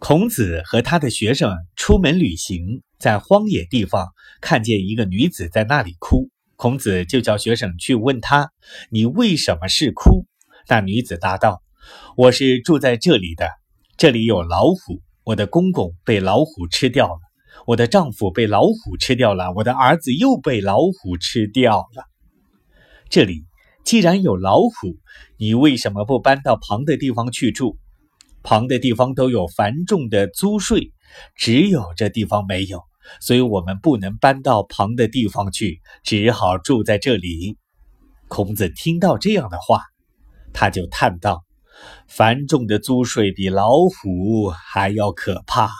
孔子和他的学生出门旅行，在荒野地方看见一个女子在那里哭，孔子就叫学生去问她：“你为什么是哭？”那女子答道：“我是住在这里的，这里有老虎，我的公公被老虎吃掉了，我的丈夫被老虎吃掉了，我的儿子又被老虎吃掉了。这里既然有老虎，你为什么不搬到旁的地方去住？”旁的地方都有繁重的租税，只有这地方没有，所以我们不能搬到旁的地方去，只好住在这里。孔子听到这样的话，他就叹道：“繁重的租税比老虎还要可怕。”